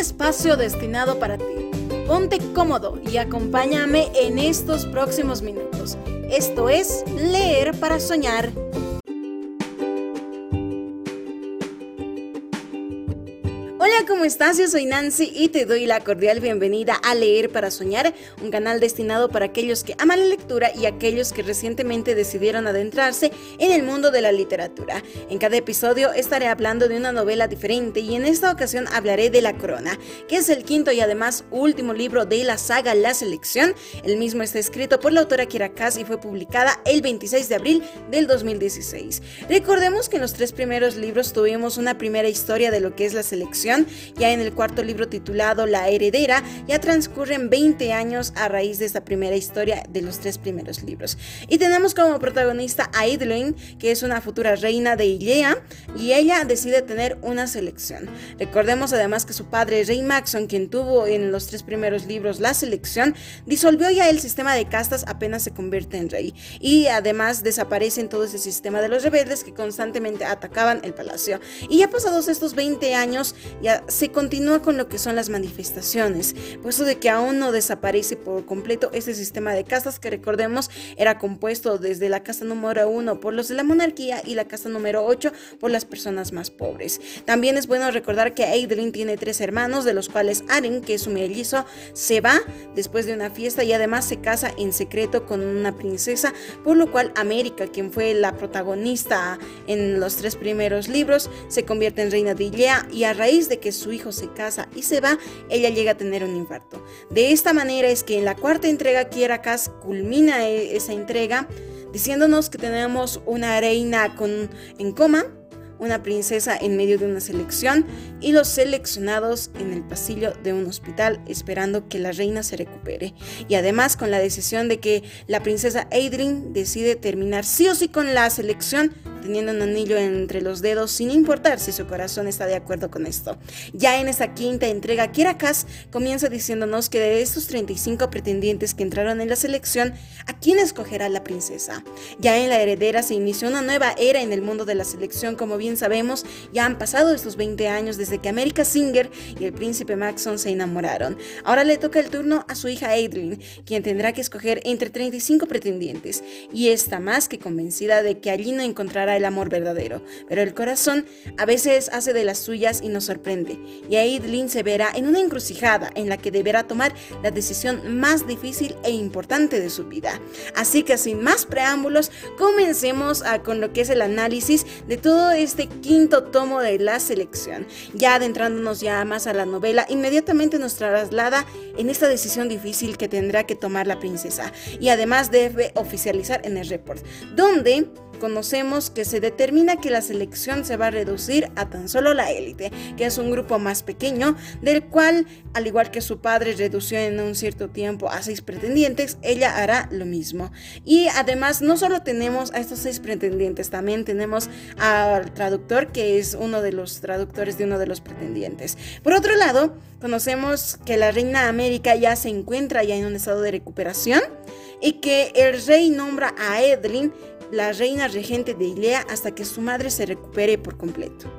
espacio destinado para ti. Ponte cómodo y acompáñame en estos próximos minutos. Esto es Leer para Soñar ¿cómo estás? Yo soy Nancy y te doy la cordial bienvenida a Leer para Soñar, un canal destinado para aquellos que aman la lectura y aquellos que recientemente decidieron adentrarse en el mundo de la literatura. En cada episodio estaré hablando de una novela diferente y en esta ocasión hablaré de La Corona, que es el quinto y además último libro de la saga La Selección. El mismo está escrito por la autora Kira Kass y fue publicada el 26 de abril del 2016. Recordemos que en los tres primeros libros tuvimos una primera historia de lo que es la selección ya en el cuarto libro titulado La heredera, ya transcurren 20 años a raíz de esta primera historia de los tres primeros libros. Y tenemos como protagonista a Idlin, que es una futura reina de Ilea, y ella decide tener una selección. Recordemos además que su padre, Rey Maxon, quien tuvo en los tres primeros libros la selección, disolvió ya el sistema de castas apenas se convierte en rey. Y además desaparece en todo ese sistema de los rebeldes que constantemente atacaban el palacio. Y ya pasados estos 20 años, ya se continúa con lo que son las manifestaciones, puesto de que aún no desaparece por completo ese sistema de castas que recordemos era compuesto desde la casa número 1 por los de la monarquía y la casa número 8 por las personas más pobres. También es bueno recordar que Adrien tiene tres hermanos, de los cuales Aren, que es su mellizo, se va después de una fiesta y además se casa en secreto con una princesa, por lo cual América, quien fue la protagonista en los tres primeros libros, se convierte en reina de Ilea y a raíz de que su hijo se casa y se va, ella llega a tener un infarto. De esta manera es que en la cuarta entrega Kierakas culmina e, esa entrega diciéndonos que tenemos una reina con, en coma, una princesa en medio de una selección y los seleccionados en el pasillo de un hospital esperando que la reina se recupere. Y además con la decisión de que la princesa Adrien decide terminar sí o sí con la selección teniendo un anillo entre los dedos sin importar si su corazón está de acuerdo con esto. Ya en esta quinta entrega, Kirakas comienza diciéndonos que de estos 35 pretendientes que entraron en la selección, ¿a quién escogerá la princesa? Ya en la heredera se inició una nueva era en el mundo de la selección, como bien sabemos, ya han pasado estos 20 años desde que America Singer y el príncipe Maxon se enamoraron. Ahora le toca el turno a su hija Adrienne, quien tendrá que escoger entre 35 pretendientes, y está más que convencida de que allí no encontrará el amor verdadero, pero el corazón a veces hace de las suyas y nos sorprende. Y ahí Lynn se verá en una encrucijada en la que deberá tomar la decisión más difícil e importante de su vida. Así que sin más preámbulos, comencemos con lo que es el análisis de todo este quinto tomo de la selección. Ya adentrándonos ya más a la novela, inmediatamente nos traslada en esta decisión difícil que tendrá que tomar la princesa. Y además debe oficializar en el report, donde conocemos que se determina que la selección se va a reducir a tan solo la élite, que es un grupo más pequeño, del cual, al igual que su padre redució en un cierto tiempo a seis pretendientes, ella hará lo mismo. Y además, no solo tenemos a estos seis pretendientes, también tenemos al traductor, que es uno de los traductores de uno de los pretendientes. Por otro lado, conocemos que la reina América ya se encuentra ya en un estado de recuperación y que el rey nombra a Edlin la reina regente de Ilea hasta que su madre se recupere por completo.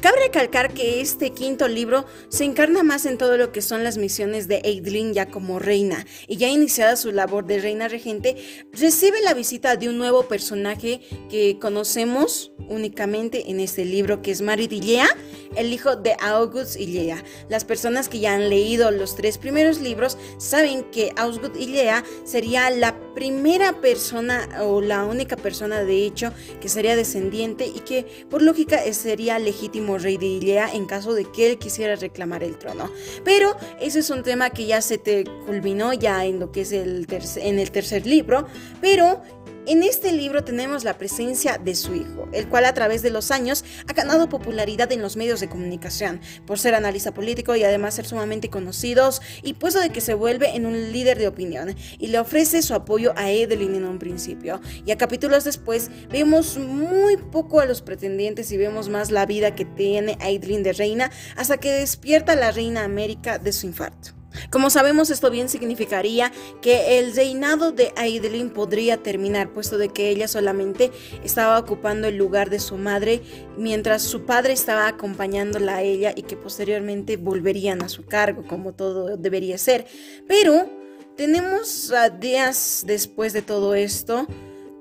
Cabe recalcar que este quinto libro se encarna más en todo lo que son las misiones de Eidlin ya como reina, y ya iniciada su labor de reina regente, recibe la visita de un nuevo personaje que conocemos únicamente en este libro, que es Marid Ilea, el hijo de August Ilea. Las personas que ya han leído los tres primeros libros saben que August Ilea sería la primera persona o la única persona de hecho que sería descendiente y que por lógica sería legítimo rey de Ilea en caso de que él quisiera reclamar el trono. Pero ese es un tema que ya se te culminó ya en lo que es el en el tercer libro, pero en este libro tenemos la presencia de su hijo, el cual a través de los años ha ganado popularidad en los medios de comunicación, por ser analista político y además ser sumamente conocidos, y puesto de que se vuelve en un líder de opinión y le ofrece su apoyo a Edelyn en un principio. Y a capítulos después vemos muy poco a los pretendientes y vemos más la vida que tiene Edelyn de reina hasta que despierta la reina América de su infarto. Como sabemos, esto bien significaría que el reinado de Aidelin podría terminar, puesto de que ella solamente estaba ocupando el lugar de su madre, mientras su padre estaba acompañándola a ella y que posteriormente volverían a su cargo, como todo debería ser. Pero tenemos días después de todo esto,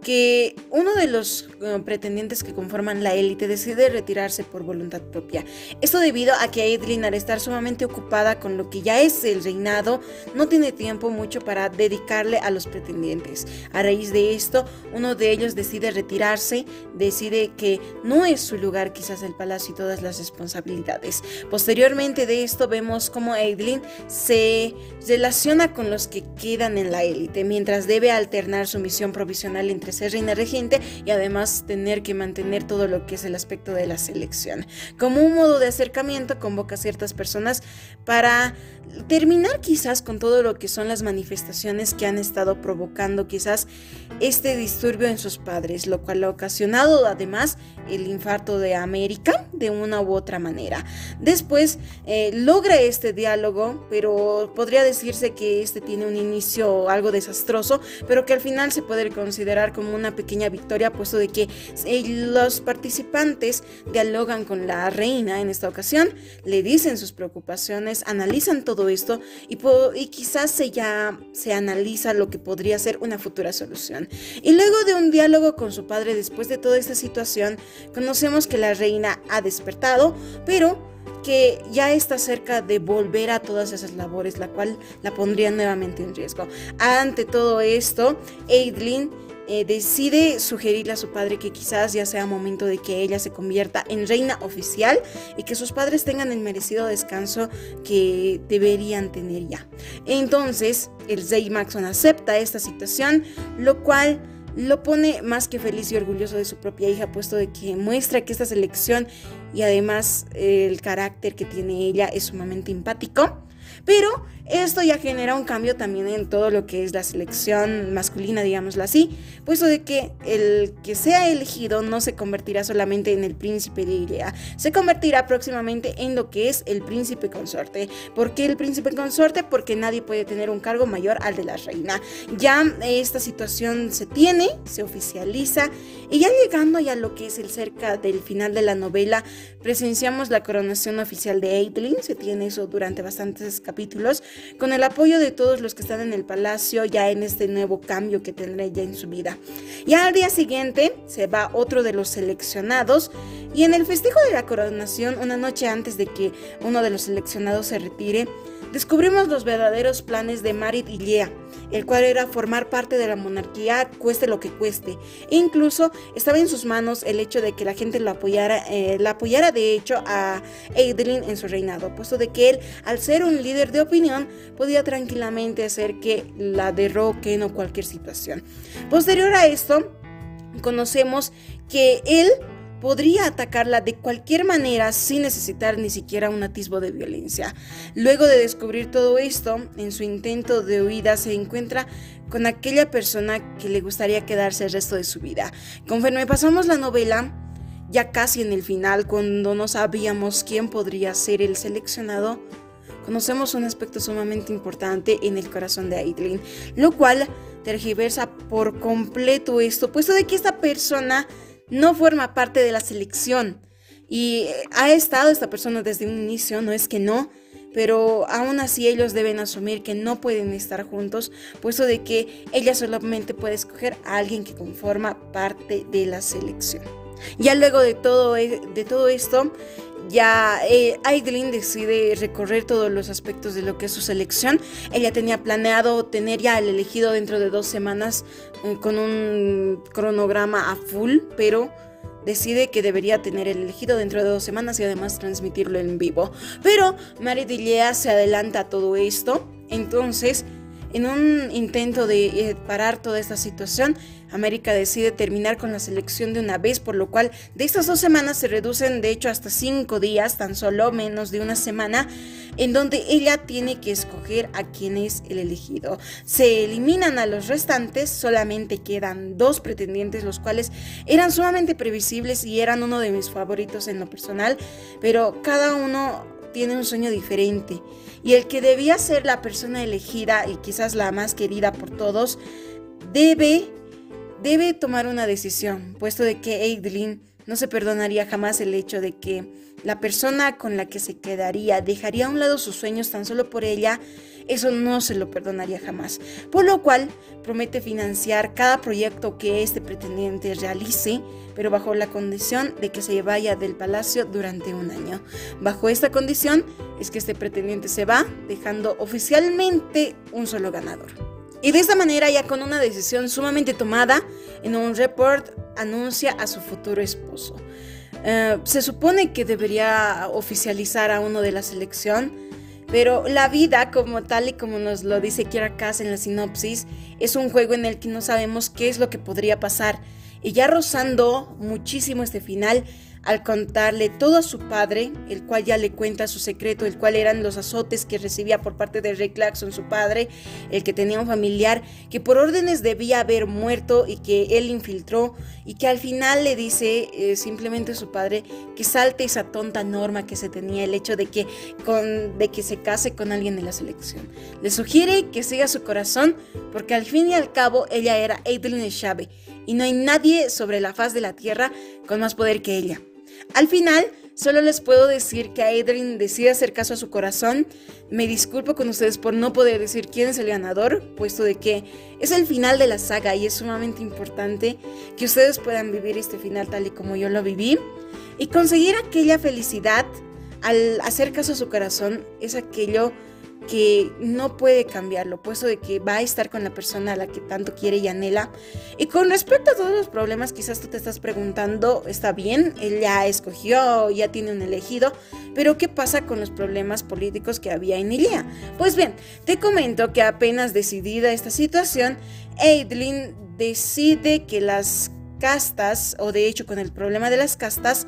que uno de los eh, pretendientes que conforman la élite decide retirarse por voluntad propia. Esto debido a que Edlin, al estar sumamente ocupada con lo que ya es el reinado, no tiene tiempo mucho para dedicarle a los pretendientes. A raíz de esto, uno de ellos decide retirarse, decide que no es su lugar quizás el palacio y todas las responsabilidades. Posteriormente de esto vemos cómo Edlin se relaciona con los que quedan en la élite, mientras debe alternar su misión provisional entre ser reina regente y además tener que mantener todo lo que es el aspecto de la selección. Como un modo de acercamiento convoca a ciertas personas para terminar quizás con todo lo que son las manifestaciones que han estado provocando quizás este disturbio en sus padres, lo cual ha ocasionado además el infarto de América de una u otra manera. Después eh, logra este diálogo, pero podría decirse que este tiene un inicio algo desastroso, pero que al final se puede considerar como una pequeña victoria, puesto de que eh, los participantes dialogan con la reina en esta ocasión, le dicen sus preocupaciones, analizan todo esto y, y quizás se ya se analiza lo que podría ser una futura solución. Y luego de un diálogo con su padre después de toda esta situación, conocemos que la reina ha despertado, pero que ya está cerca de volver a todas esas labores, la cual la pondría nuevamente en riesgo. Ante todo esto, Aidlin eh, decide sugerirle a su padre que quizás ya sea momento de que ella se convierta en reina oficial y que sus padres tengan el merecido descanso que deberían tener ya. Entonces, el rey Maxon acepta esta situación, lo cual lo pone más que feliz y orgulloso de su propia hija, puesto de que muestra que esta selección y además el carácter que tiene ella es sumamente empático. Pero esto ya genera un cambio también en todo lo que es la selección masculina, digámoslo así, puesto de que el que sea elegido no se convertirá solamente en el príncipe de Ilea, se convertirá próximamente en lo que es el príncipe consorte. ¿Por qué el príncipe consorte? Porque nadie puede tener un cargo mayor al de la reina. Ya esta situación se tiene, se oficializa y ya llegando ya a lo que es el cerca del final de la novela, presenciamos la coronación oficial de Aitlin, se tiene eso durante bastantes capítulos con el apoyo de todos los que están en el palacio ya en este nuevo cambio que tendrá ya en su vida. Ya al día siguiente se va otro de los seleccionados y en el festejo de la coronación, una noche antes de que uno de los seleccionados se retire, descubrimos los verdaderos planes de Marit y Lea, el cual era formar parte de la monarquía cueste lo que cueste. Incluso estaba en sus manos el hecho de que la gente lo apoyara, eh, la apoyara de hecho a Adeline en su reinado, puesto de que él, al ser un líder de opinión, podía tranquilamente hacer que la derroquen o cualquier situación. Posterior a esto, conocemos que él podría atacarla de cualquier manera sin necesitar ni siquiera un atisbo de violencia. Luego de descubrir todo esto, en su intento de huida se encuentra con aquella persona que le gustaría quedarse el resto de su vida. Conforme pasamos la novela, ya casi en el final, cuando no sabíamos quién podría ser el seleccionado, conocemos un aspecto sumamente importante en el corazón de Aitlin, lo cual tergiversa por completo esto, puesto de que esta persona no forma parte de la selección. Y ha estado esta persona desde un inicio, no es que no, pero aún así ellos deben asumir que no pueden estar juntos, puesto de que ella solamente puede escoger a alguien que conforma parte de la selección. Ya luego de todo, e, de todo esto, ya eh, decide recorrer todos los aspectos de lo que es su selección. Ella tenía planeado tener ya el elegido dentro de dos semanas eh, con un cronograma a full, pero decide que debería tener el elegido dentro de dos semanas y además transmitirlo en vivo. Pero Maridillea se adelanta a todo esto, entonces en un intento de eh, parar toda esta situación, América decide terminar con la selección de una vez, por lo cual de estas dos semanas se reducen de hecho hasta cinco días, tan solo menos de una semana, en donde ella tiene que escoger a quién es el elegido. Se eliminan a los restantes, solamente quedan dos pretendientes, los cuales eran sumamente previsibles y eran uno de mis favoritos en lo personal, pero cada uno tiene un sueño diferente. Y el que debía ser la persona elegida y quizás la más querida por todos, debe, debe tomar una decisión, puesto de que Aidelin no se perdonaría jamás el hecho de que la persona con la que se quedaría dejaría a un lado sus sueños tan solo por ella, eso no se lo perdonaría jamás. Por lo cual promete financiar cada proyecto que este pretendiente realice, pero bajo la condición de que se vaya del palacio durante un año. Bajo esta condición es que este pretendiente se va, dejando oficialmente un solo ganador. Y de esta manera, ya con una decisión sumamente tomada, en un report anuncia a su futuro esposo. Eh, se supone que debería oficializar a uno de la selección, pero la vida, como tal y como nos lo dice Kiera Kass en la sinopsis, es un juego en el que no sabemos qué es lo que podría pasar. Y ya rozando muchísimo este final, al contarle todo a su padre, el cual ya le cuenta su secreto, el cual eran los azotes que recibía por parte de Ray Clarkson, su padre, el que tenía un familiar que por órdenes debía haber muerto y que él infiltró y que al final le dice eh, simplemente a su padre que salte esa tonta norma que se tenía, el hecho de que, con, de que se case con alguien de la selección. Le sugiere que siga su corazón porque al fin y al cabo ella era Adeline Chave y no hay nadie sobre la faz de la tierra con más poder que ella. Al final, solo les puedo decir que Adrian decide hacer caso a su corazón. Me disculpo con ustedes por no poder decir quién es el ganador, puesto de que es el final de la saga y es sumamente importante que ustedes puedan vivir este final tal y como yo lo viví. Y conseguir aquella felicidad al hacer caso a su corazón es aquello que no puede cambiarlo, puesto de que va a estar con la persona a la que tanto quiere y anhela. Y con respecto a todos los problemas, quizás tú te estás preguntando, está bien, él ya escogió, ya tiene un elegido, pero ¿qué pasa con los problemas políticos que había en Ilia? Pues bien, te comento que apenas decidida esta situación, Aidlin decide que las castas, o de hecho con el problema de las castas,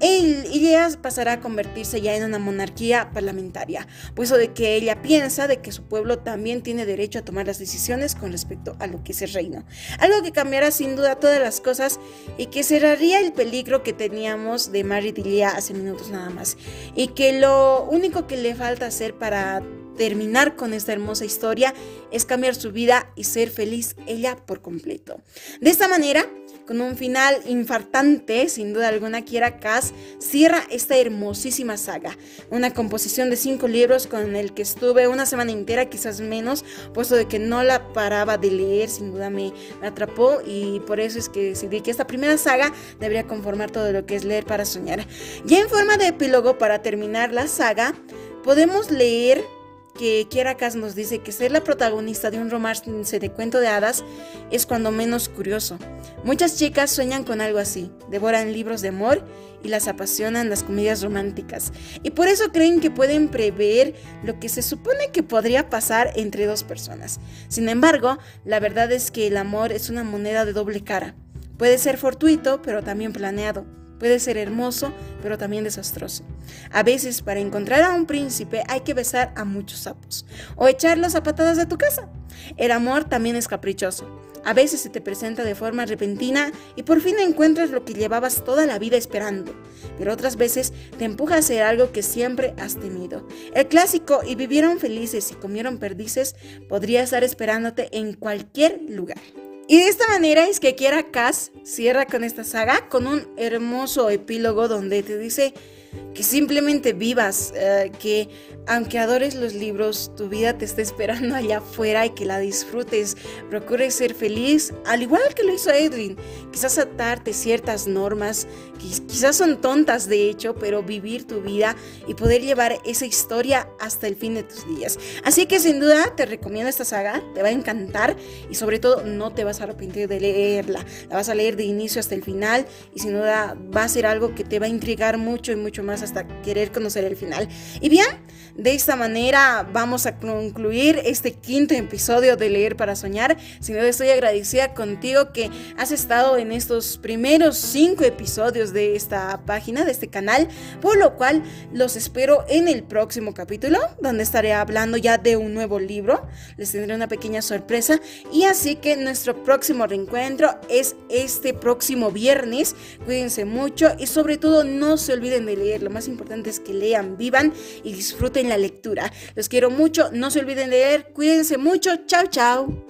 ella pasará a convertirse ya en una monarquía parlamentaria, puesto de que ella piensa de que su pueblo también tiene derecho a tomar las decisiones con respecto a lo que es el reino. Algo que cambiará sin duda todas las cosas y que cerraría el peligro que teníamos de Mary Dilia hace minutos nada más. Y que lo único que le falta hacer para terminar con esta hermosa historia es cambiar su vida y ser feliz ella por completo. De esta manera, con un final infartante, sin duda alguna, Kiera Cass cierra esta hermosísima saga. Una composición de cinco libros con el que estuve una semana entera, quizás menos, puesto de que no la paraba de leer, sin duda me, me atrapó y por eso es que decidí que esta primera saga debería conformar todo lo que es leer para soñar. Ya en forma de epílogo, para terminar la saga, podemos leer que Kiera nos dice que ser la protagonista de un romance de cuento de hadas es cuando menos curioso. Muchas chicas sueñan con algo así, devoran libros de amor y las apasionan las comedias románticas. Y por eso creen que pueden prever lo que se supone que podría pasar entre dos personas. Sin embargo, la verdad es que el amor es una moneda de doble cara. Puede ser fortuito, pero también planeado. Puede ser hermoso, pero también desastroso. A veces para encontrar a un príncipe hay que besar a muchos sapos o echarlos a patadas de tu casa. El amor también es caprichoso. A veces se te presenta de forma repentina y por fin encuentras lo que llevabas toda la vida esperando, pero otras veces te empuja a hacer algo que siempre has temido. El clásico y vivieron felices y comieron perdices podría estar esperándote en cualquier lugar. Y de esta manera es que Kiera Cass cierra con esta saga con un hermoso epílogo donde te dice que simplemente vivas, eh, que aunque adores los libros, tu vida te está esperando allá afuera y que la disfrutes. Procure ser feliz, al igual que lo hizo Edwin. Quizás atarte ciertas normas, quizás son tontas de hecho, pero vivir tu vida y poder llevar esa historia hasta el fin de tus días. Así que sin duda te recomiendo esta saga, te va a encantar y sobre todo no te vas a arrepentir de leerla. La vas a leer de inicio hasta el final y sin duda va a ser algo que te va a intrigar mucho y mucho más hasta querer conocer el final. Y bien, De esta manera vamos a concluir este quinto episodio de Leer para Soñar. Duda estoy agradecida contigo que has estado en estos primeros cinco episodios de esta página, de este canal, por lo cual los espero en el próximo capítulo, donde estaré hablando ya de un nuevo libro. Les tendré una pequeña sorpresa y así que nuestro próximo reencuentro es este próximo viernes. Cuídense mucho y sobre todo no se olviden de leer. Lo más importante es que lean, vivan y disfruten la lectura. Los quiero mucho, no se olviden de leer, cuídense mucho, chao, chao.